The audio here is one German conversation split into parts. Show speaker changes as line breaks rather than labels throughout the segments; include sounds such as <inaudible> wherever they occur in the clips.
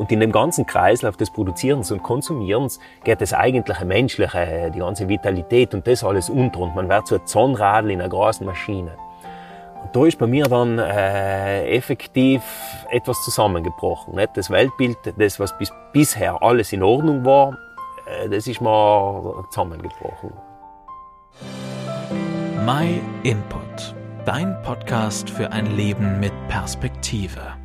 Und in dem ganzen Kreislauf des Produzierens und Konsumierens geht das eigentliche Menschliche, die ganze Vitalität und das alles unter. Und man wird so ein Zahnradl in einer großen Maschine. Und da ist bei mir dann äh, effektiv etwas zusammengebrochen. Nicht? Das Weltbild, das, was bis, bisher alles in Ordnung war, äh, das ist mal zusammengebrochen.
My Input, dein Podcast für ein Leben mit Perspektive.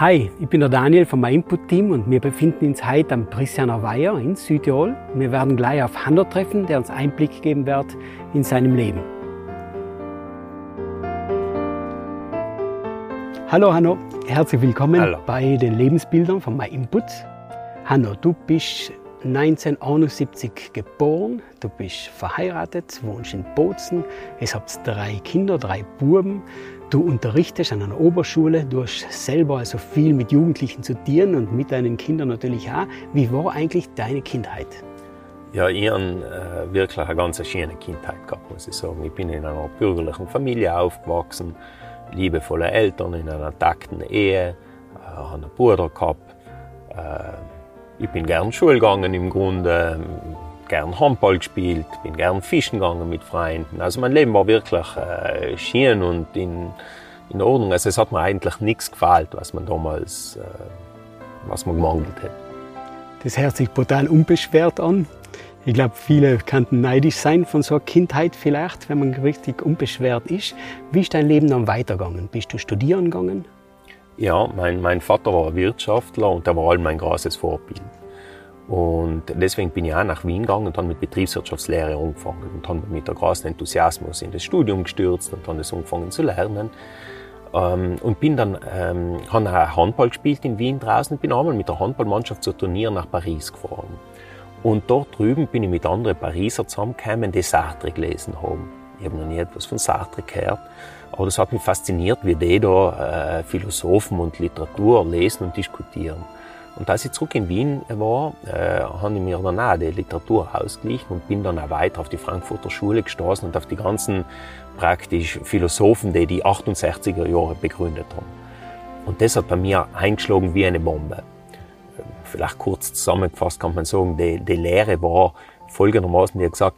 Hi, ich bin der Daniel vom My Input Team und wir befinden uns heute am Prissianer Weiher in Südtirol. Wir werden gleich auf Hanno treffen, der uns Einblick geben wird in seinem Leben. Hallo Hanno, herzlich willkommen
Hallo.
bei den Lebensbildern von My Input. Hanno, du bist 1971 geboren, du bist verheiratet, wohnst in Bozen, es habt drei Kinder, drei Buben. Du unterrichtest an einer Oberschule, du hast selber also viel mit Jugendlichen zu tun und mit deinen Kindern natürlich auch. Wie war eigentlich deine Kindheit?
Ja, ich habe äh, wirklich eine ganz schöne Kindheit gehabt, muss ich sagen. Ich bin in einer bürgerlichen Familie aufgewachsen liebevolle Eltern in einer takten Ehe, äh, einen Bruder gehabt. Äh, ich bin gern Schule gegangen im Grunde, gern Handball gespielt, bin gern fischen gegangen mit Freunden. Also mein Leben war wirklich äh, schön und in, in Ordnung. Also es hat mir eigentlich nichts gefällt, was man damals, äh, was man gemangelt hat.
Das hört sich brutal unbeschwert an. Ich glaube, viele könnten neidisch sein von so einer Kindheit vielleicht, wenn man richtig unbeschwert ist. Wie ist dein Leben dann weitergegangen? Bist du studieren gegangen?
Ja, mein, mein Vater war Wirtschaftler und er war all mein großes Vorbild. Und deswegen bin ich auch nach Wien gegangen und habe mit Betriebswirtschaftslehre angefangen und habe mit großem Enthusiasmus in das Studium gestürzt und dann das angefangen zu lernen. Ähm, und bin dann, ähm, habe auch Handball gespielt in Wien draußen und bin einmal mit der Handballmannschaft zu Turnier nach Paris gefahren. Und dort drüben bin ich mit anderen Pariser zusammengekommen, die Sartre gelesen haben. Ich habe noch nie etwas von Sartre gehört. Aber das hat mich fasziniert, wie die da äh, Philosophen und Literatur lesen und diskutieren. Und als ich zurück in Wien war, äh, habe ich mir dann auch die Literatur ausgeglichen und bin dann auch weiter auf die Frankfurter Schule gestoßen und auf die ganzen praktisch Philosophen, die die 68er Jahre begründet haben. Und das hat bei mir eingeschlagen wie eine Bombe vielleicht kurz zusammengefasst kann man sagen, die, die Lehre war folgendermaßen, die hat gesagt,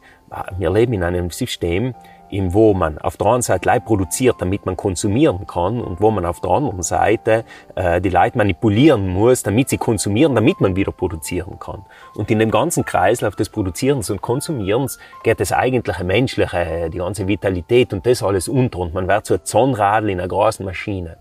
wir leben in einem System, in wo man auf der einen Seite Leid produziert, damit man konsumieren kann und wo man auf der anderen Seite äh, die Leute manipulieren muss, damit sie konsumieren, damit man wieder produzieren kann. Und in dem ganzen Kreislauf des Produzierens und Konsumierens geht das eigentliche Menschliche, die ganze Vitalität und das alles unter und man wird so ein Zahnradl in einer großen Maschine.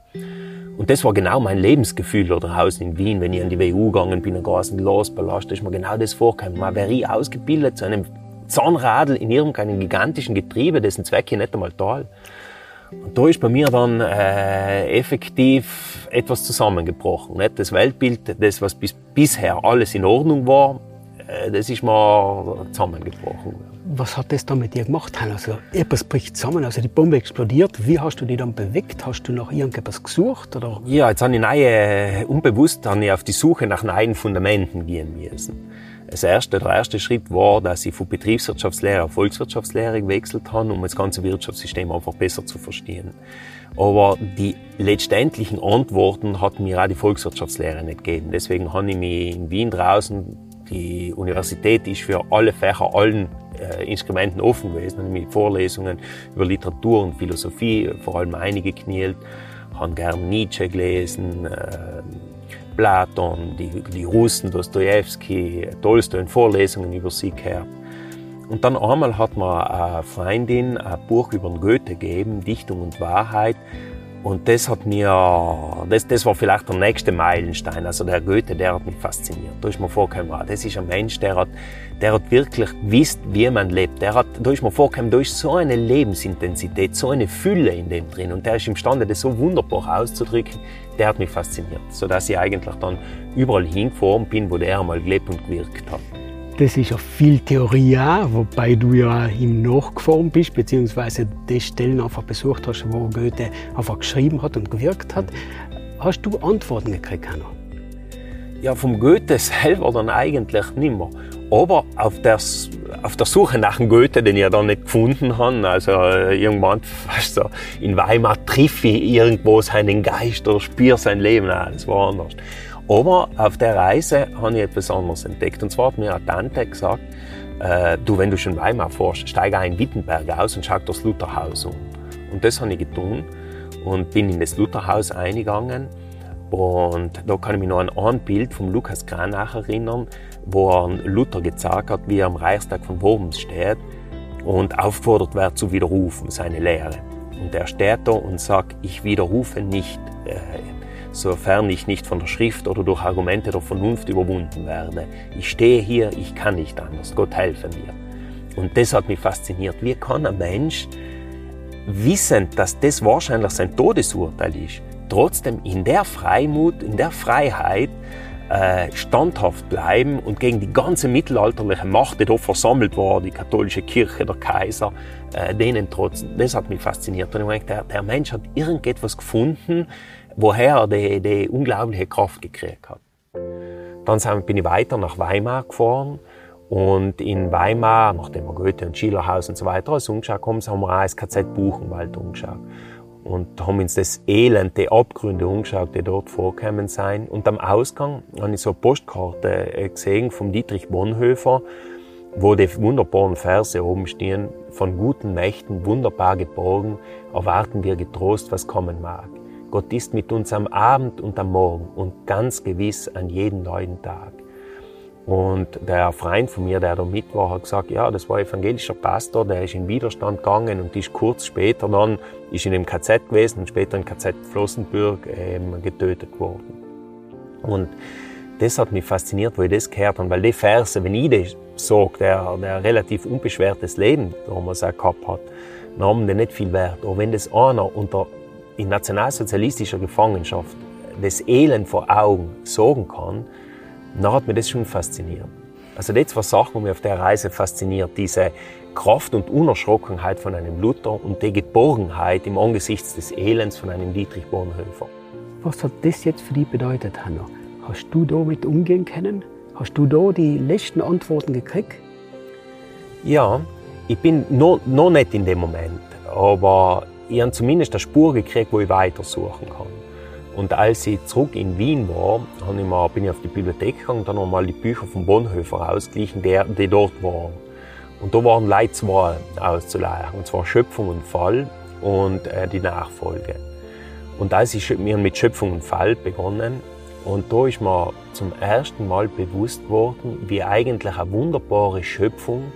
Und das war genau mein Lebensgefühl da draußen in Wien, wenn ich an die WU gegangen bin, ein großen Losballast, ist mir genau das vorgekommen. Man wäre ausgebildet zu einem Zahnradl in irgendeinem gigantischen Getriebe, dessen Zweck ich nicht einmal toll. Und da ist bei mir dann äh, effektiv etwas zusammengebrochen. Nicht? Das Weltbild, das, was bis, bisher alles in Ordnung war, äh, das ist mal zusammengebrochen.
Was hat das dann mit dir gemacht? Also, etwas bricht zusammen, also die Bombe explodiert. Wie hast du die dann bewegt? Hast du nach irgendetwas gesucht? Oder?
Ja, jetzt habe ich neue, unbewusst habe ich auf die Suche nach neuen Fundamenten gehen müssen. Das erste, der erste Schritt war, dass ich von Betriebswirtschaftslehre auf Volkswirtschaftslehre gewechselt habe, um das ganze Wirtschaftssystem einfach besser zu verstehen. Aber die letztendlichen Antworten hat mir auch die Volkswirtschaftslehre nicht gegeben. Deswegen habe ich mich in Wien draußen, die Universität ist für alle Fächer, allen äh, Instrumenten offen gewesen, mit Vorlesungen über Literatur und Philosophie, vor allem einige knielt, habe gern Nietzsche gelesen, äh, Platon, die, die Russen, Dostoevsky, Tolstoi in Vorlesungen über sie gehört. Und dann einmal hat mir eine Freundin ein Buch über Goethe gegeben, Dichtung und Wahrheit. Und das hat mir, das, das war vielleicht der nächste Meilenstein. Also der Goethe, der hat mich fasziniert. Da ist mir vorgekommen, das ist ein Mensch, der hat, der hat wirklich gewusst, wie man lebt. Der hat, da ist mir vorgekommen, da ist so eine Lebensintensität, so eine Fülle in dem drin. Und der ist imstande, das so wunderbar auszudrücken. Der hat mich fasziniert. Sodass ich eigentlich dann überall hingefahren bin, wo der einmal gelebt und gewirkt hat.
Das ist ja viel Theorie auch, wobei du ja ihm nachgefahren bist, beziehungsweise die Stellen einfach besucht hast, wo Goethe einfach geschrieben hat und gewirkt hat. Hast du Antworten gekriegt, Hanno?
Ja, vom Goethe selber dann eigentlich nicht mehr. Aber auf der, auf der Suche nach dem Goethe, den ich dann nicht gefunden habe, also äh, irgendwann <laughs> fast so, in Weimar triff ich irgendwo seinen Geist oder spüre sein Leben, nein, das war anders. Aber auf der Reise habe ich etwas anderes entdeckt. Und zwar hat mir eine Tante gesagt, äh, du, wenn du schon Weimar fährst, steige ein Wittenberg aus und schau das Lutherhaus um. Und das habe ich getan und bin in das Lutherhaus eingegangen. Und da kann ich mich noch an ein Bild von Lukas Kranach erinnern, wo er Luther gezeigt hat, wie er am Reichstag von Worms steht und aufgefordert wird zu widerrufen, seine Lehre. Und er steht da und sagt, ich widerrufe nicht, äh, sofern ich nicht von der Schrift oder durch Argumente der Vernunft überwunden werde. Ich stehe hier, ich kann nicht anders. Gott helfe mir. Und das hat mich fasziniert. Wie kann ein Mensch, wissend, dass das wahrscheinlich sein Todesurteil ist, trotzdem in der Freimut, in der Freiheit äh, standhaft bleiben und gegen die ganze mittelalterliche Macht, die da versammelt war, die katholische Kirche, der Kaiser, äh, denen trotzdem, das hat mich fasziniert. Und ich meine, der, der Mensch hat irgendetwas gefunden, woher er die, die unglaubliche Kraft gekriegt hat. Dann bin ich weiter nach Weimar gefahren und in Weimar, nachdem wir Goethe und Schillerhaus und so weiter alles umgeschaut haben, haben wir auch das KZ Buchenwald umgeschaut. Und haben uns das Elend, die Abgründe umgeschaut, die dort vorkommen sein. Und am Ausgang habe ich so eine Postkarte äh, gesehen vom Dietrich Bonhoeffer, wo die wunderbaren Verse oben stehen, von guten Mächten wunderbar geborgen, erwarten wir getrost, was kommen mag. Gott ist mit uns am Abend und am Morgen und ganz gewiss an jedem neuen Tag. Und der Freund von mir, der da mit war, hat gesagt, ja, das war evangelischer Pastor, der ist in Widerstand gegangen und ist kurz später dann, ist in dem KZ gewesen und später im KZ Flossenbürg ähm, getötet worden. Und das hat mich fasziniert, wo ich das gehört habe, weil die Verse, wenn ich das sage, der, der relativ unbeschwertes Leben, damals auch gehabt hat, dann haben die nicht viel Wert. Aber wenn das einer unter in nationalsozialistischer Gefangenschaft das Elend vor Augen sorgen kann, dann hat mich das schon fasziniert. Also das war Sachen, die mich auf der Reise fasziniert. Diese Kraft und Unerschrockenheit von einem Luther und die Geborgenheit im Angesicht des Elends von einem Dietrich Bonhoeffer.
Was hat das jetzt für dich bedeutet, Hanno? Hast du damit umgehen können? Hast du da die letzten Antworten gekriegt?
Ja, ich bin noch, noch nicht in dem Moment, aber ich habe zumindest eine Spur gekriegt, wo ich weitersuchen kann. Und als ich zurück in Wien war, ich mal, bin ich auf die Bibliothek gegangen und dann nochmal die Bücher von Bonhoeffer ausgeglichen, die, die dort waren. Und da waren Leute zwei auszuleihen, und zwar Schöpfung und Fall und äh, die Nachfolge. Und als ich mir mit Schöpfung und Fall begonnen, und da ist mir zum ersten Mal bewusst worden, wie eigentlich eine wunderbare Schöpfung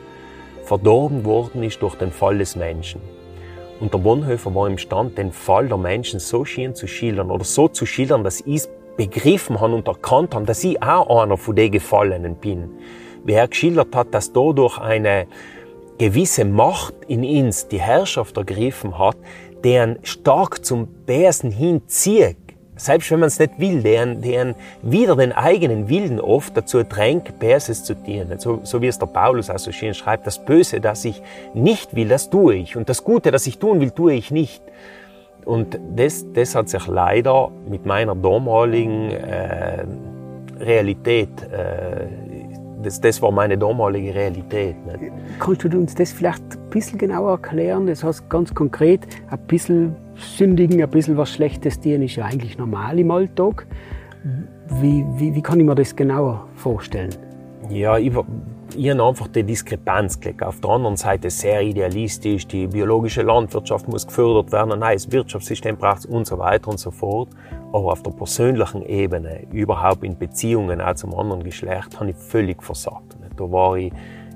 verdorben worden ist durch den Fall des Menschen. Und der Bonhoeffer war imstand, den Fall der Menschen so schön zu schildern oder so zu schildern, dass ich es begriffen habe und erkannt habe, dass ich auch einer von den Gefallenen bin. Wie er geschildert hat, dass dadurch eine gewisse Macht in uns die Herrschaft ergriffen hat, deren stark zum Besen hinzieht selbst wenn man es nicht will, deren, deren wieder den eigenen Willen oft dazu drängt, Böses zu dienen. So, so wie es der Paulus auch so schön schreibt, das Böse, das ich nicht will, das tue ich. Und das Gute, das ich tun will, tue ich nicht. Und das, das hat sich leider mit meiner damaligen äh, Realität, äh, das, das war meine damalige Realität. Nicht?
Kannst du uns das vielleicht ein bisschen genauer erklären? Das heißt ganz konkret, ein bisschen sündigen, ein bisschen was Schlechtes tun, ist ja eigentlich normal im Alltag. Wie, wie, wie kann ich mir das genauer vorstellen?
Ja, ich, ich habe einfach die Diskrepanz gelegt. Auf der anderen Seite sehr idealistisch, die biologische Landwirtschaft muss gefördert werden, ein neues Wirtschaftssystem braucht es und so weiter und so fort. Aber auf der persönlichen Ebene, überhaupt in Beziehungen auch zum anderen Geschlecht, habe ich völlig versagt. Da war ich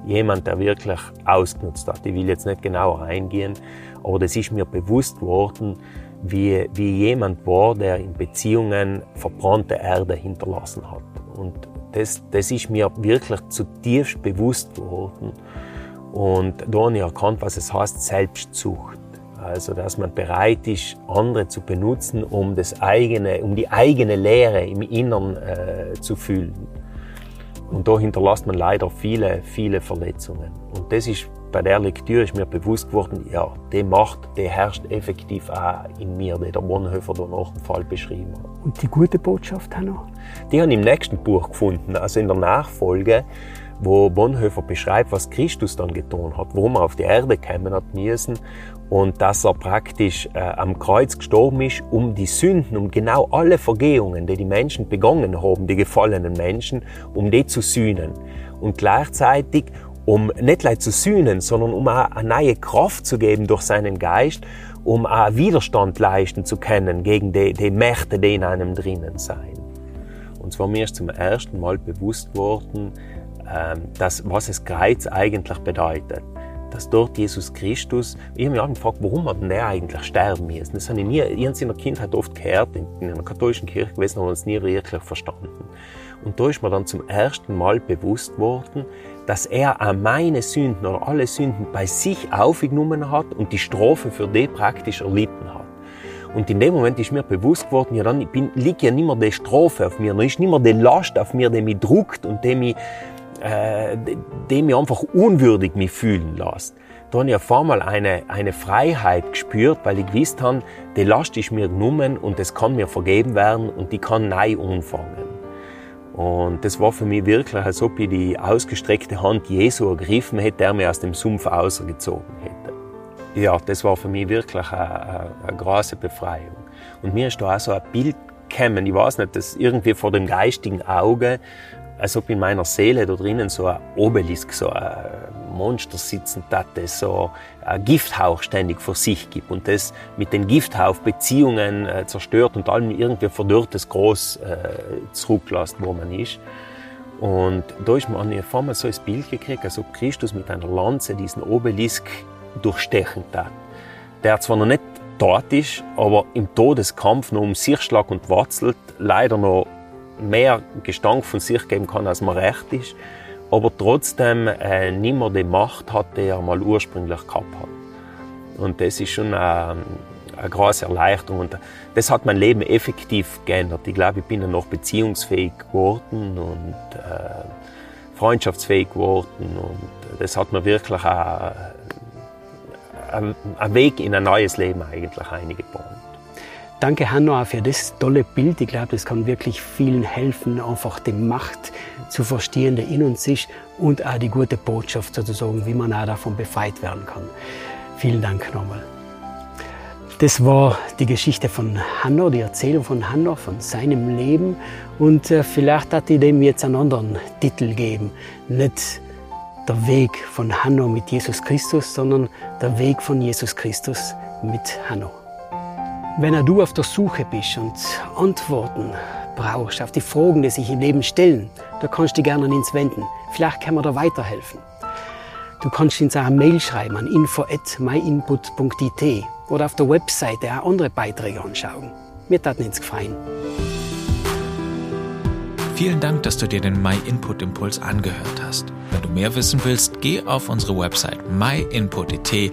jemand, der wirklich ausgenutzt hat. Ich will jetzt nicht genauer eingehen, aber das ist mir bewusst worden, wie, wie jemand war, der in Beziehungen verbrannte Erde hinterlassen hat. Und das, das ist mir wirklich zutiefst bewusst geworden. Und da habe ich erkannt, was es heißt, Selbstzucht. Also, dass man bereit ist, andere zu benutzen, um, das eigene, um die eigene Leere im Innern äh, zu fühlen. Und da hinterlässt man leider viele, viele Verletzungen. Und das ist bei der Lektüre ist mir bewusst geworden, ja, die Macht, die herrscht effektiv auch in mir, die der Bonhoeffer da nach dem Fall beschrieben hat.
Und die gute Botschaft, Hanno?
Die habe ich im nächsten Buch gefunden, also in der Nachfolge, wo Bonhoeffer beschreibt, was Christus dann getan hat, warum er auf die Erde kommen hat müssen und dass er praktisch äh, am Kreuz gestorben ist, um die Sünden, um genau alle Vergehungen, die die Menschen begangen haben, die gefallenen Menschen, um die zu sühnen. Und gleichzeitig, um nicht leid zu sühnen, sondern um auch eine neue Kraft zu geben durch seinen Geist, um auch Widerstand leisten zu können gegen die, die Mächte, die in einem drinnen sein. Und zwar mir ist zum ersten Mal bewusst worden, ähm, dass, was es Kreuz eigentlich bedeutet dass dort Jesus Christus, ich habe mich auch gefragt, warum hat der eigentlich sterben müssen? Das habe ich nie, ich habe in der Kindheit oft gehört, in, in einer katholischen Kirche gewesen, aber es nie wirklich verstanden. Und da ist mir dann zum ersten Mal bewusst worden, dass er auch meine Sünden oder alle Sünden bei sich aufgenommen hat und die Strafe für die praktisch erlitten hat. Und in dem Moment ist mir bewusst geworden, ja, dann bin, liegt ja nicht mehr die Strafe auf mir, dann ist nicht mehr die Last auf mir, die mich druckt und die mich äh, dem mich einfach unwürdig mich fühlen lässt. Da habe ich auf einmal eine, eine Freiheit gespürt, weil ich gewusst habe, die Last ist mir genommen und es kann mir vergeben werden und die kann neu anfangen. Und das war für mich wirklich, als ob ich die ausgestreckte Hand Jesu ergriffen hätte, der mir aus dem Sumpf ausgezogen hätte. Ja, das war für mich wirklich eine, eine, große Befreiung. Und mir ist da auch so ein Bild gekommen, ich weiß nicht, das irgendwie vor dem geistigen Auge als ob in meiner Seele da drinnen so ein Obelisk, so ein Monster sitzen das so ein Gifthauch ständig vor sich gibt und das mit den Gifthauch Beziehungen äh, zerstört und allem irgendwie verdörrtes Groß äh, zurücklässt, wo man ist. Und da ist mir auf einmal so ein Bild gekriegt, als ob Christus mit einer Lanze diesen Obelisk durchstechen hat. Der zwar noch nicht dort ist, aber im Todeskampf noch um sich schlag und watzelt, leider noch mehr Gestank von sich geben kann, als man recht ist, aber trotzdem äh, nicht mehr die Macht hat, die er mal ursprünglich gehabt hat. Und das ist schon eine, äh, eine große Erleichterung. Und das hat mein Leben effektiv geändert. Ich glaube, ich bin dann noch beziehungsfähig geworden und äh, freundschaftsfähig geworden. Und das hat mir wirklich einen Weg in ein neues Leben eigentlich eingebaut.
Danke, Hanno, für das tolle Bild. Ich glaube, das kann wirklich vielen helfen, einfach die Macht zu verstehen, die in uns ist und auch die gute Botschaft sozusagen, wie man auch davon befreit werden kann. Vielen Dank nochmal. Das war die Geschichte von Hanno, die Erzählung von Hanno, von seinem Leben. Und äh, vielleicht hat die dem jetzt einen anderen Titel geben. Nicht der Weg von Hanno mit Jesus Christus, sondern der Weg von Jesus Christus mit Hanno. Wenn du auf der Suche bist und Antworten brauchst auf die Fragen, die sich im Leben stellen, da kannst du dich gerne an uns wenden. Vielleicht kann man da weiterhelfen. Du kannst uns auch eine Mail schreiben an info.myinput.it oder auf der Webseite auch andere Beiträge anschauen. Mir taten uns gefallen.
Vielen Dank, dass du dir den My Input Impuls angehört hast. Wenn du mehr wissen willst, geh auf unsere Website myinput.it